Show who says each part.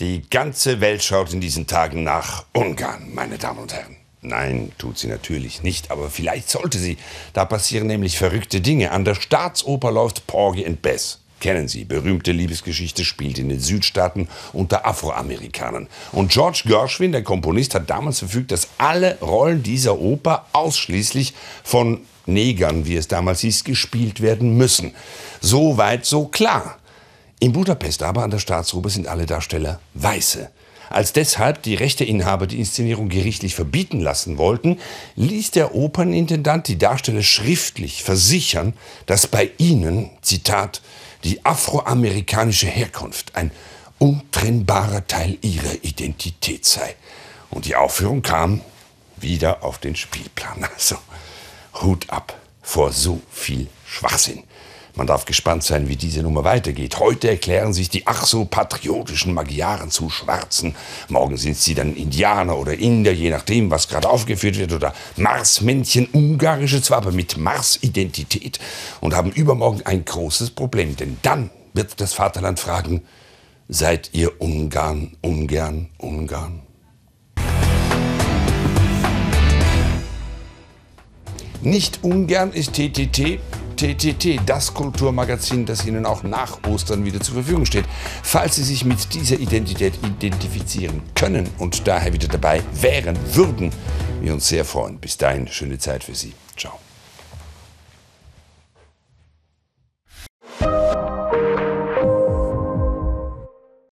Speaker 1: Die ganze Welt schaut in diesen Tagen nach Ungarn, meine Damen und Herren. Nein, tut sie natürlich nicht, aber vielleicht sollte sie. Da passieren nämlich verrückte Dinge. An der Staatsoper läuft Porgy and Bess. Kennen Sie, berühmte Liebesgeschichte spielt in den Südstaaten unter Afroamerikanern. Und George Gershwin, der Komponist, hat damals verfügt, dass alle Rollen dieser Oper ausschließlich von Negern, wie es damals hieß, gespielt werden müssen. So weit, so klar. In Budapest aber an der Staatsoper sind alle Darsteller Weiße. Als deshalb die Rechteinhaber die Inszenierung gerichtlich verbieten lassen wollten, ließ der Opernintendant die Darsteller schriftlich versichern, dass bei ihnen, Zitat, die afroamerikanische Herkunft ein untrennbarer Teil ihrer Identität sei. Und die Aufführung kam wieder auf den Spielplan. Also Hut ab vor so viel Schwachsinn. Man darf gespannt sein, wie diese Nummer weitergeht. Heute erklären sich die ach so patriotischen Magyaren zu Schwarzen. Morgen sind sie dann Indianer oder Inder, je nachdem, was gerade aufgeführt wird. Oder Marsmännchen, ungarische zwar, aber mit Mars-Identität. Und haben übermorgen ein großes Problem. Denn dann wird das Vaterland fragen, seid ihr Ungarn, Ungarn, Ungarn? Nicht ungern ist TTT TTT, das Kulturmagazin, das Ihnen auch nach Ostern wieder zur Verfügung steht. Falls Sie sich mit dieser Identität identifizieren können und daher wieder dabei wären, würden wir uns sehr freuen. Bis dahin, schöne Zeit für Sie. Ciao.